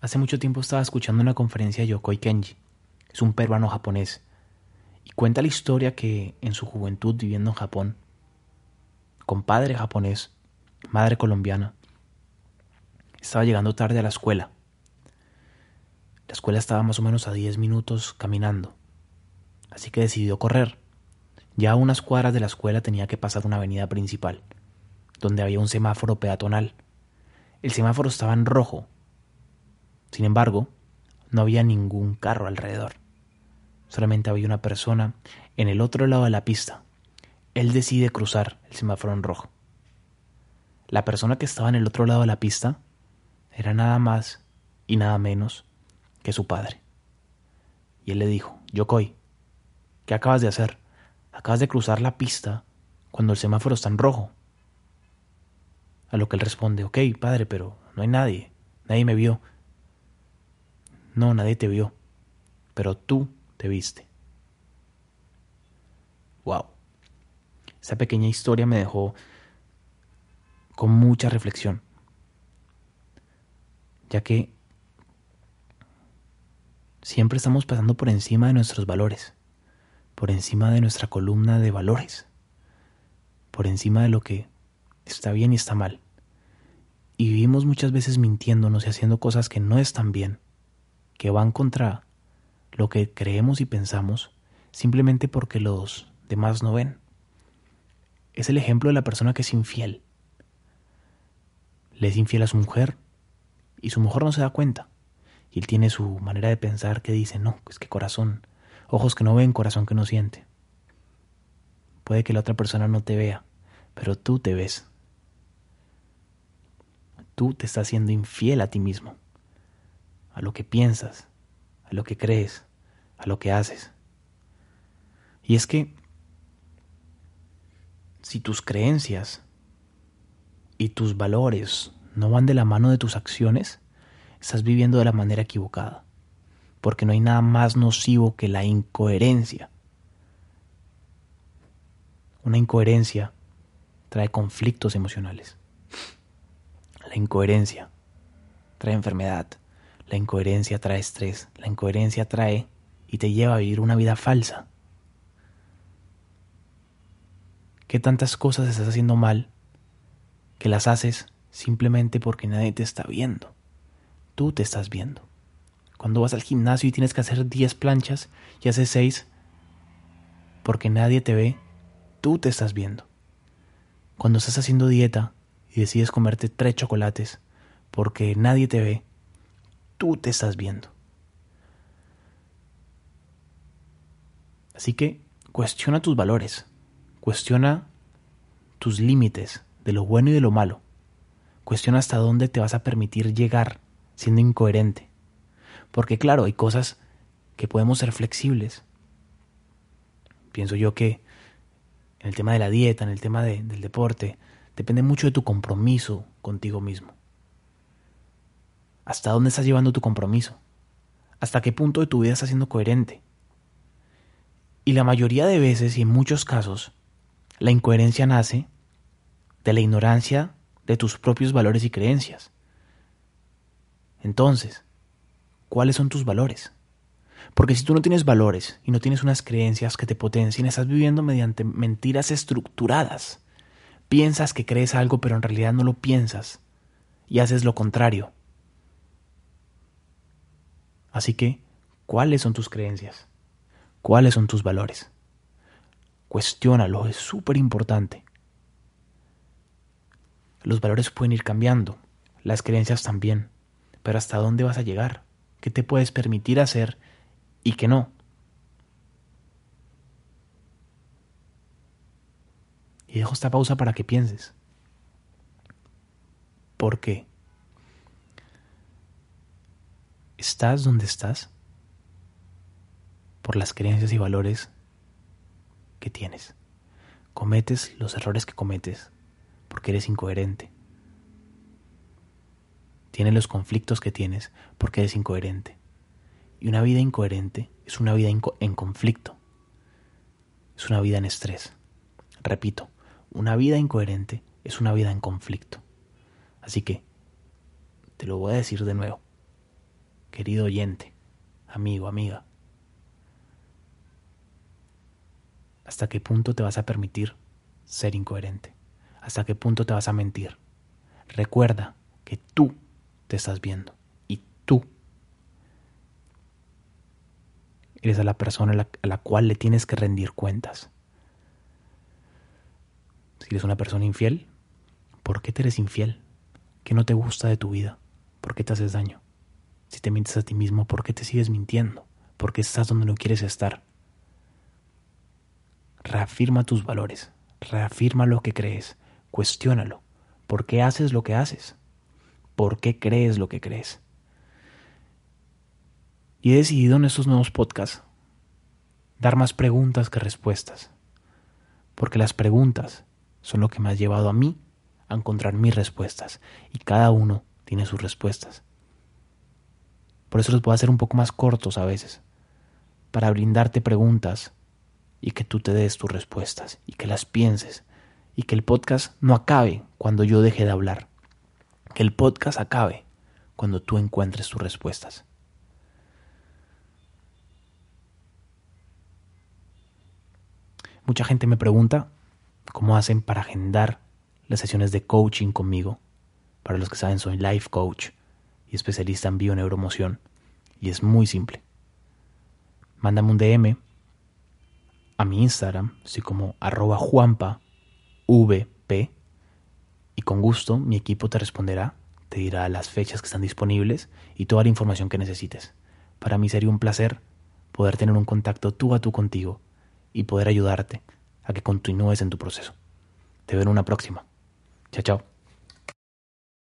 Hace mucho tiempo estaba escuchando una conferencia de Yokoi Kenji. Es un peruano japonés. Y cuenta la historia que en su juventud viviendo en Japón, con padre japonés, madre colombiana, estaba llegando tarde a la escuela. La escuela estaba más o menos a 10 minutos caminando. Así que decidió correr. Ya a unas cuadras de la escuela tenía que pasar una avenida principal, donde había un semáforo peatonal. El semáforo estaba en rojo. Sin embargo, no había ningún carro alrededor. Solamente había una persona en el otro lado de la pista. Él decide cruzar el semáforo en rojo. La persona que estaba en el otro lado de la pista era nada más y nada menos que su padre. Y él le dijo, Yokoi, ¿qué acabas de hacer? Acabas de cruzar la pista cuando el semáforo está en rojo. A lo que él responde, ok, padre, pero no hay nadie, nadie me vio. No, nadie te vio, pero tú te viste. Wow. Esa pequeña historia me dejó con mucha reflexión, ya que siempre estamos pasando por encima de nuestros valores, por encima de nuestra columna de valores, por encima de lo que está bien y está mal. Y vivimos muchas veces mintiéndonos y haciendo cosas que no están bien, que van contra lo que creemos y pensamos, simplemente porque los demás no ven. Es el ejemplo de la persona que es infiel. Le es infiel a su mujer y su mujer no se da cuenta. Y él tiene su manera de pensar que dice, no, es que corazón, ojos que no ven, corazón que no siente. Puede que la otra persona no te vea, pero tú te ves. Tú te estás siendo infiel a ti mismo, a lo que piensas, a lo que crees, a lo que haces. Y es que si tus creencias y tus valores no van de la mano de tus acciones, estás viviendo de la manera equivocada. Porque no hay nada más nocivo que la incoherencia. Una incoherencia trae conflictos emocionales. La incoherencia trae enfermedad. La incoherencia trae estrés. La incoherencia trae y te lleva a vivir una vida falsa. ¿Qué tantas cosas estás haciendo mal que las haces simplemente porque nadie te está viendo? Tú te estás viendo. Cuando vas al gimnasio y tienes que hacer 10 planchas y haces 6 porque nadie te ve, tú te estás viendo. Cuando estás haciendo dieta y decides comerte tres chocolates porque nadie te ve, tú te estás viendo. Así que cuestiona tus valores, cuestiona tus límites de lo bueno y de lo malo, cuestiona hasta dónde te vas a permitir llegar siendo incoherente. Porque claro, hay cosas que podemos ser flexibles. Pienso yo que en el tema de la dieta, en el tema del deporte, depende mucho de tu compromiso contigo mismo. ¿Hasta dónde estás llevando tu compromiso? ¿Hasta qué punto de tu vida estás siendo coherente? Y la mayoría de veces y en muchos casos, la incoherencia nace de la ignorancia de tus propios valores y creencias. Entonces, ¿cuáles son tus valores? Porque si tú no tienes valores y no tienes unas creencias que te potencien, estás viviendo mediante mentiras estructuradas. Piensas que crees algo, pero en realidad no lo piensas y haces lo contrario. Así que, ¿cuáles son tus creencias? ¿Cuáles son tus valores? Cuestiónalo, es súper importante. Los valores pueden ir cambiando, las creencias también. Pero ¿hasta dónde vas a llegar? ¿Qué te puedes permitir hacer y qué no? Y dejo esta pausa para que pienses. ¿Por qué? ¿Estás donde estás? Por las creencias y valores que tienes. Cometes los errores que cometes porque eres incoherente tienes los conflictos que tienes porque eres incoherente. Y una vida incoherente es una vida en conflicto. Es una vida en estrés. Repito, una vida incoherente es una vida en conflicto. Así que, te lo voy a decir de nuevo. Querido oyente, amigo, amiga. ¿Hasta qué punto te vas a permitir ser incoherente? ¿Hasta qué punto te vas a mentir? Recuerda que tú te estás viendo y tú eres a la persona a la, cual le tienes que rendir cuentas. Si eres una persona infiel, ¿por qué te eres infiel? ¿Qué no te gusta de tu vida? ¿Por qué te haces daño? Si te mientes a ti mismo, ¿por qué te sigues mintiendo? ¿Por qué estás donde no quieres estar? Reafirma tus valores, reafirma lo que crees, cuestiónalo. ¿Por qué haces lo que haces? ¿Por qué crees lo que crees? Y he decidido en estos nuevos podcasts dar más preguntas que respuestas, porque las preguntas son lo que me ha llevado a mí a encontrar mis respuestas, y cada uno tiene sus respuestas. Por eso los puedo hacer un poco más cortos a veces, para brindarte preguntas y que tú te des tus respuestas y que las pienses y que el podcast no acabe cuando yo deje de hablar, que el podcast acabe cuando tú encuentres tus respuestas. Mucha gente me pregunta cómo hacen para agendar las sesiones de coaching conmigo. Para los que saben, soy life coach y especialista en bio-neuromoción. Y es muy simple. Mándame un DM a mi Instagram, así como arroba juanpa vp y con gusto mi equipo te responderá, te dirá las fechas que están disponibles y toda la información que necesites. Para mí sería un placer poder tener un contacto tú a tú contigo y poder ayudarte a que continúes en tu proceso. Te veo en una próxima. Chao, chao.